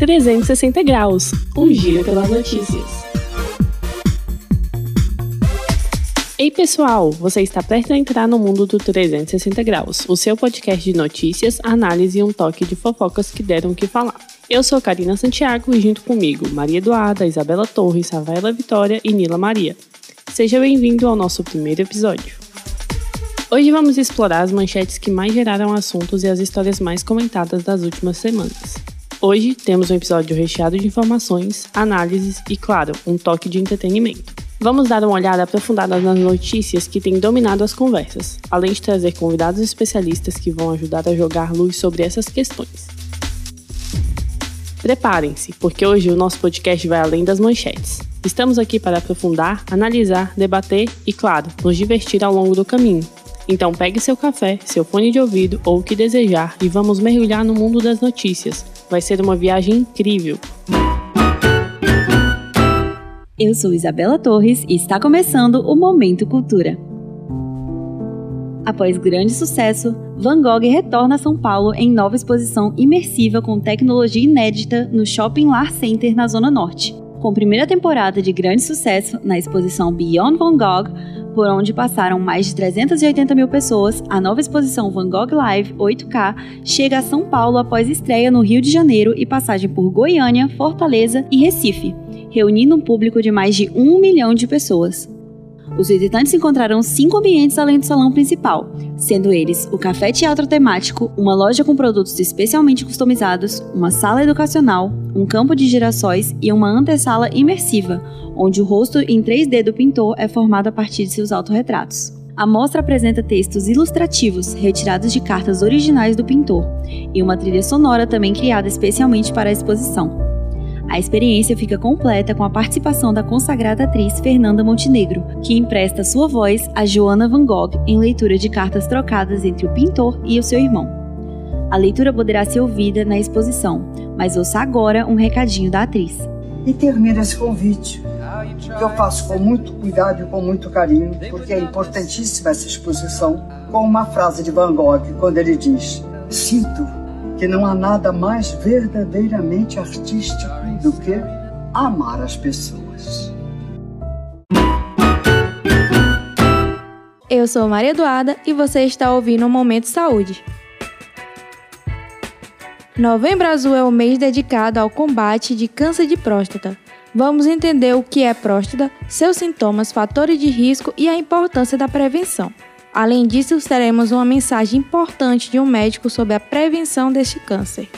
360 Graus, um giro pelas notícias. Ei pessoal, você está prestes a entrar no mundo do 360 Graus, o seu podcast de notícias, análise e um toque de fofocas que deram o que falar. Eu sou Karina Santiago e junto comigo Maria Eduarda, Isabela Torres, Rafaela Vitória e Nila Maria. Seja bem-vindo ao nosso primeiro episódio. Hoje vamos explorar as manchetes que mais geraram assuntos e as histórias mais comentadas das últimas semanas. Hoje temos um episódio recheado de informações, análises e, claro, um toque de entretenimento. Vamos dar uma olhada aprofundada nas notícias que têm dominado as conversas, além de trazer convidados especialistas que vão ajudar a jogar luz sobre essas questões. Preparem-se, porque hoje o nosso podcast vai além das manchetes. Estamos aqui para aprofundar, analisar, debater e, claro, nos divertir ao longo do caminho. Então pegue seu café, seu fone de ouvido ou o que desejar e vamos mergulhar no mundo das notícias. Vai ser uma viagem incrível. Eu sou Isabela Torres e está começando o Momento Cultura. Após grande sucesso, Van Gogh retorna a São Paulo em nova exposição imersiva com tecnologia inédita no Shopping Lar Center na Zona Norte. Com primeira temporada de grande sucesso na exposição Beyond Van Gogh, por onde passaram mais de 380 mil pessoas, a nova exposição Van Gogh Live 8K chega a São Paulo após estreia no Rio de Janeiro e passagem por Goiânia, Fortaleza e Recife reunindo um público de mais de um milhão de pessoas. Os visitantes encontrarão cinco ambientes além do salão principal, sendo eles o café teatro temático, uma loja com produtos especialmente customizados, uma sala educacional, um campo de girassóis e uma antessala imersiva, onde o rosto em 3D do pintor é formado a partir de seus autorretratos. A mostra apresenta textos ilustrativos retirados de cartas originais do pintor e uma trilha sonora também criada especialmente para a exposição. A experiência fica completa com a participação da consagrada atriz Fernanda Montenegro, que empresta sua voz a Joana Van Gogh em leitura de cartas trocadas entre o pintor e o seu irmão. A leitura poderá ser ouvida na exposição, mas ouça agora um recadinho da atriz. E termina esse convite, que eu faço com muito cuidado e com muito carinho, porque é importantíssima essa exposição, com uma frase de Van Gogh, quando ele diz: Sinto que não há nada mais verdadeiramente artístico do que amar as pessoas. Eu sou Maria Eduarda e você está ouvindo o Momento Saúde. Novembro Azul é o mês dedicado ao combate de câncer de próstata. Vamos entender o que é próstata, seus sintomas, fatores de risco e a importância da prevenção. Além disso, teremos uma mensagem importante de um médico sobre a prevenção deste câncer.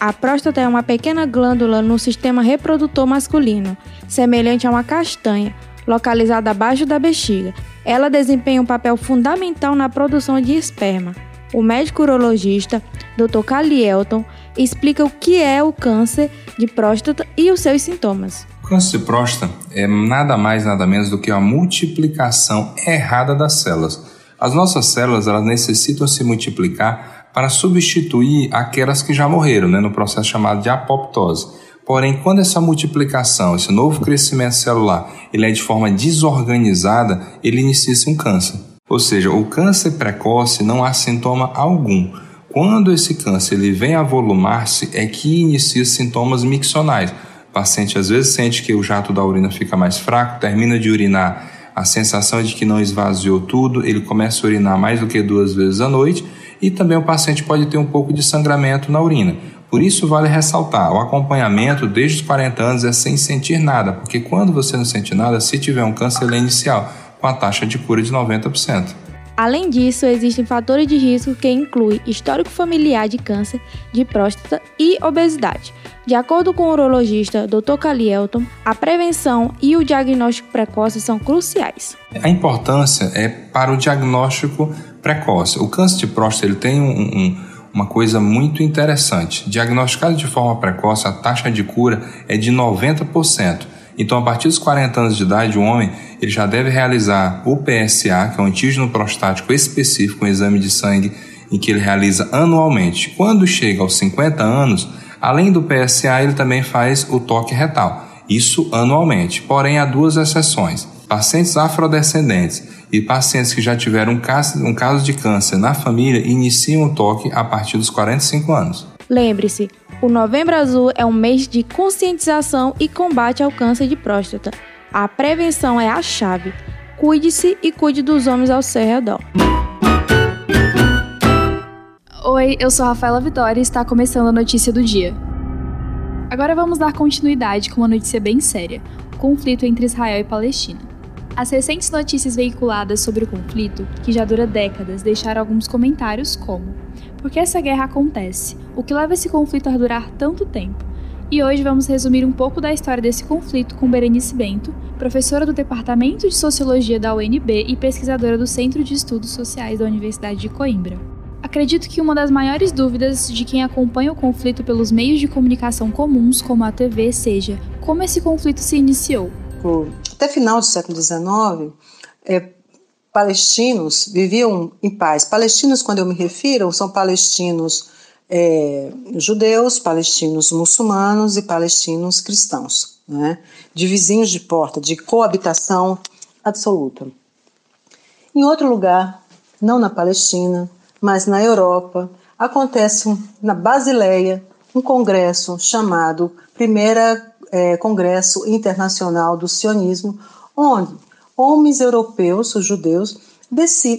A próstata é uma pequena glândula no sistema reprodutor masculino, semelhante a uma castanha, localizada abaixo da bexiga. Ela desempenha um papel fundamental na produção de esperma. O médico urologista, Dr. Cali Elton, explica o que é o câncer de próstata e os seus sintomas. O câncer de próstata é nada mais nada menos do que a multiplicação errada das células as nossas células elas necessitam se multiplicar para substituir aquelas que já morreram, né, no processo chamado de apoptose. Porém, quando essa multiplicação, esse novo crescimento celular, ele é de forma desorganizada, ele inicia um câncer. Ou seja, o câncer precoce não há sintoma algum. Quando esse câncer ele vem a volumar-se, é que inicia sintomas miccionais. O paciente às vezes sente que o jato da urina fica mais fraco, termina de urinar a sensação de que não esvaziou tudo, ele começa a urinar mais do que duas vezes à noite e também o paciente pode ter um pouco de sangramento na urina. Por isso, vale ressaltar: o acompanhamento desde os 40 anos é sem sentir nada, porque quando você não sente nada, se tiver um câncer, ele é inicial, com a taxa de cura de 90%. Além disso, existem fatores de risco que incluem histórico familiar de câncer de próstata e obesidade. De acordo com o urologista Dr. Calielton, a prevenção e o diagnóstico precoce são cruciais. A importância é para o diagnóstico precoce. O câncer de próstata ele tem um, um, uma coisa muito interessante. Diagnosticado de forma precoce, a taxa de cura é de 90%. Então, a partir dos 40 anos de idade, o homem ele já deve realizar o PSA, que é um antígeno prostático específico, um exame de sangue em que ele realiza anualmente. Quando chega aos 50 anos, além do PSA, ele também faz o toque retal, isso anualmente. Porém, há duas exceções. Pacientes afrodescendentes e pacientes que já tiveram um caso, um caso de câncer na família iniciam o toque a partir dos 45 anos. Lembre-se, o Novembro Azul é um mês de conscientização e combate ao câncer de próstata. A prevenção é a chave. Cuide-se e cuide dos homens ao seu redor. Oi, eu sou Rafaela Vitória e está começando a notícia do dia. Agora vamos dar continuidade com uma notícia bem séria: o conflito entre Israel e Palestina. As recentes notícias veiculadas sobre o conflito, que já dura décadas, deixaram alguns comentários como: por que essa guerra acontece? O que leva esse conflito a durar tanto tempo? E hoje vamos resumir um pouco da história desse conflito com Berenice Bento, professora do Departamento de Sociologia da UNB e pesquisadora do Centro de Estudos Sociais da Universidade de Coimbra. Acredito que uma das maiores dúvidas de quem acompanha o conflito pelos meios de comunicação comuns, como a TV, seja como esse conflito se iniciou. Até final do século XIX, é, palestinos viviam em paz. Palestinos, quando eu me refiro, são palestinos é, judeus, palestinos muçulmanos e palestinos cristãos, né? de vizinhos de porta, de coabitação absoluta. Em outro lugar, não na Palestina, mas na Europa, acontece na Basileia um congresso chamado Primeira é, Congresso Internacional do Sionismo, onde homens europeus, os judeus,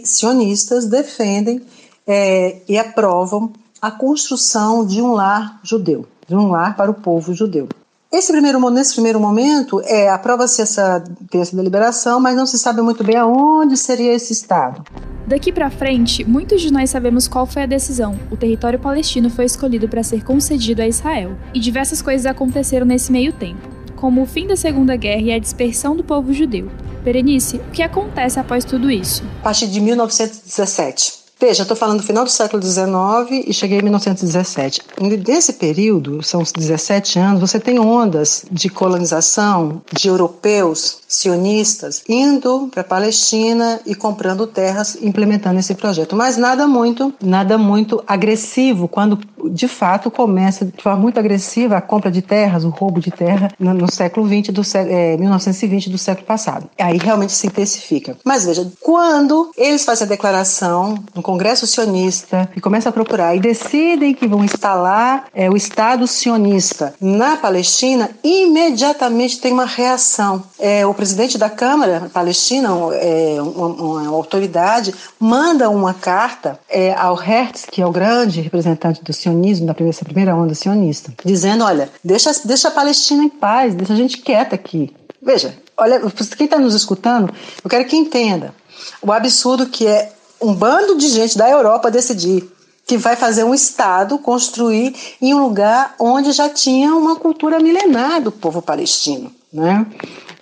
sionistas, defendem é, e aprovam a construção de um lar judeu, de um lar para o povo judeu. Esse primeiro, nesse primeiro momento, é, aprova-se essa, essa deliberação, mas não se sabe muito bem aonde seria esse Estado. Daqui para frente, muitos de nós sabemos qual foi a decisão. O território palestino foi escolhido para ser concedido a Israel, e diversas coisas aconteceram nesse meio tempo, como o fim da Segunda Guerra e a dispersão do povo judeu. Berenice, o que acontece após tudo isso? A partir de 1917. Veja, estou falando do final do século XIX e cheguei em 1917. Nesse período, são 17 anos, você tem ondas de colonização de europeus sionistas indo para a Palestina e comprando terras, implementando esse projeto. Mas nada muito, nada muito agressivo, quando de fato começa de forma muito agressiva a compra de terras, o roubo de terra no, no século 20 do é, 1920 do século passado. Aí realmente se intensifica. Mas veja, quando eles fazem a declaração no Congresso sionista e começam a procurar e decidem que vão instalar é, o Estado sionista na Palestina, imediatamente tem uma reação. É, o presidente da Câmara Palestina, é, uma, uma, autoridade, manda uma carta é, ao Hertz, que é o grande representante do sionismo, da primeira, primeira onda sionista, dizendo: olha, deixa, deixa a Palestina em paz, deixa a gente quieta aqui. Veja, olha, quem está nos escutando, eu quero que entenda o absurdo que é um bando de gente da Europa decidir que vai fazer um Estado construir em um lugar onde já tinha uma cultura milenar do povo palestino. Né?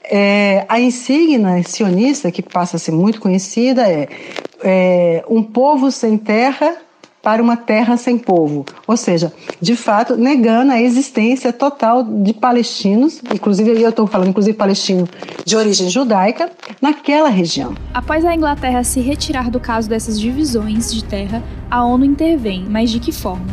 É, a insígnia sionista, que passa a ser muito conhecida, é, é um povo sem terra para uma terra sem povo, ou seja, de fato negando a existência total de palestinos, inclusive eu estou falando inclusive palestino de origem judaica, naquela região. Após a Inglaterra se retirar do caso dessas divisões de terra, a ONU intervém, mas de que forma?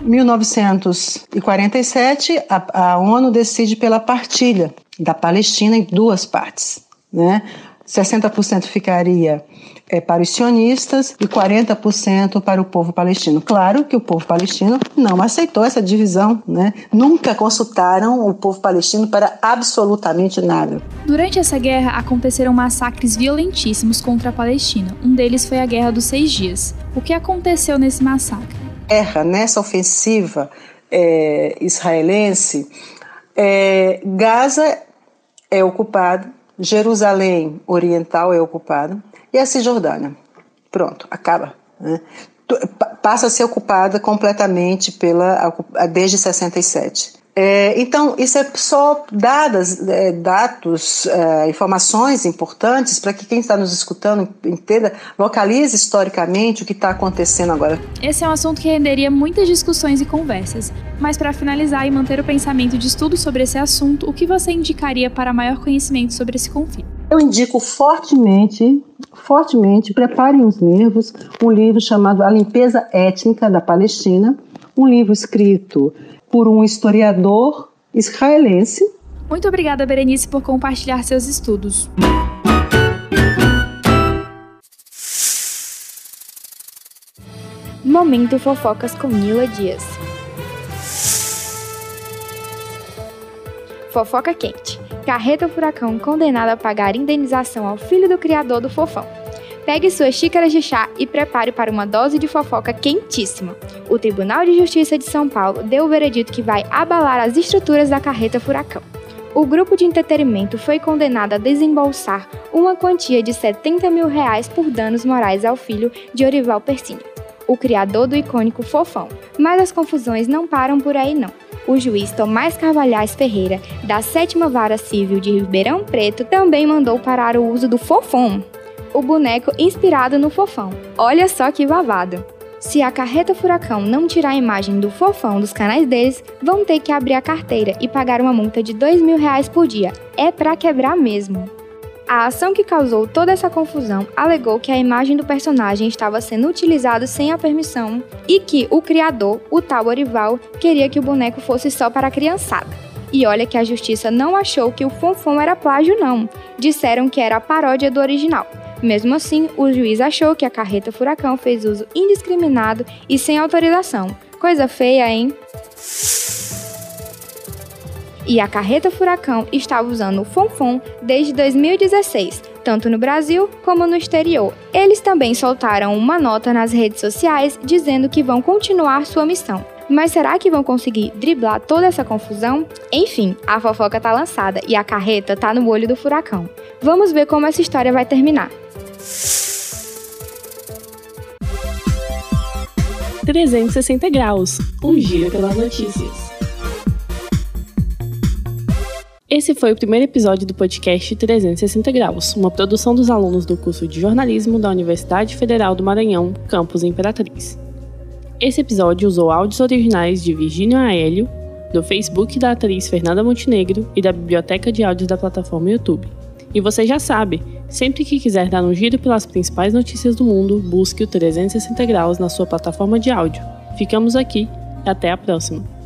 1947, a, a ONU decide pela partilha da Palestina em duas partes, né? 60% ficaria é, para os sionistas e 40% para o povo palestino. Claro que o povo palestino não aceitou essa divisão, né? Nunca consultaram o povo palestino para absolutamente nada. Durante essa guerra aconteceram massacres violentíssimos contra a Palestina. Um deles foi a Guerra dos Seis Dias. O que aconteceu nesse massacre? Guerra, nessa ofensiva é, israelense, é, Gaza é ocupado, Jerusalém Oriental é ocupado, e a Cisjordânia. Pronto, acaba. Né? Passa a ser ocupada completamente pela desde 67. É, então, isso é só dadas, é, dados, é, informações importantes para que quem está nos escutando entenda, localize historicamente o que está acontecendo agora. Esse é um assunto que renderia muitas discussões e conversas. Mas para finalizar e manter o pensamento de estudo sobre esse assunto, o que você indicaria para maior conhecimento sobre esse conflito? Eu indico fortemente, fortemente, preparem os nervos, um livro chamado A Limpeza Étnica da Palestina, um livro escrito por um historiador israelense. Muito obrigada, Berenice, por compartilhar seus estudos. Momento Fofocas com Nila Dias. Fofoca quente. Carreta Furacão condenada a pagar indenização ao filho do criador do Fofão. Pegue suas xícaras de chá e prepare para uma dose de fofoca quentíssima. O Tribunal de Justiça de São Paulo deu o veredito que vai abalar as estruturas da carreta Furacão. O grupo de entretenimento foi condenado a desembolsar uma quantia de 70 mil reais por danos morais ao filho de Orival Persini, o criador do icônico Fofão. Mas as confusões não param por aí não. O juiz Tomás Carvalhais Ferreira, da Sétima Vara Civil de Ribeirão Preto, também mandou parar o uso do Fofão, o boneco inspirado no Fofão. Olha só que vavado! Se a carreta Furacão não tirar a imagem do fofão dos canais deles, vão ter que abrir a carteira e pagar uma multa de dois mil reais por dia. É pra quebrar mesmo. A ação que causou toda essa confusão alegou que a imagem do personagem estava sendo utilizada sem a permissão e que o criador, o tal Orival, queria que o boneco fosse só para a criançada. E olha que a justiça não achou que o Fonfon era plágio, não. Disseram que era a paródia do original. Mesmo assim, o juiz achou que a carreta furacão fez uso indiscriminado e sem autorização. Coisa feia, hein? E a carreta furacão estava usando o Fonfon desde 2016, tanto no Brasil como no exterior. Eles também soltaram uma nota nas redes sociais dizendo que vão continuar sua missão. Mas será que vão conseguir driblar toda essa confusão? Enfim, a fofoca tá lançada e a carreta tá no olho do furacão. Vamos ver como essa história vai terminar. 360 graus, um giro pelas notícias. Esse foi o primeiro episódio do podcast 360 Graus, uma produção dos alunos do curso de jornalismo da Universidade Federal do Maranhão, campus Imperatriz. Esse episódio usou áudios originais de Virgínio Aélio, do Facebook da atriz Fernanda Montenegro e da biblioteca de áudios da plataforma YouTube. E você já sabe, sempre que quiser dar um giro pelas principais notícias do mundo, busque o 360 graus na sua plataforma de áudio. Ficamos aqui até a próxima.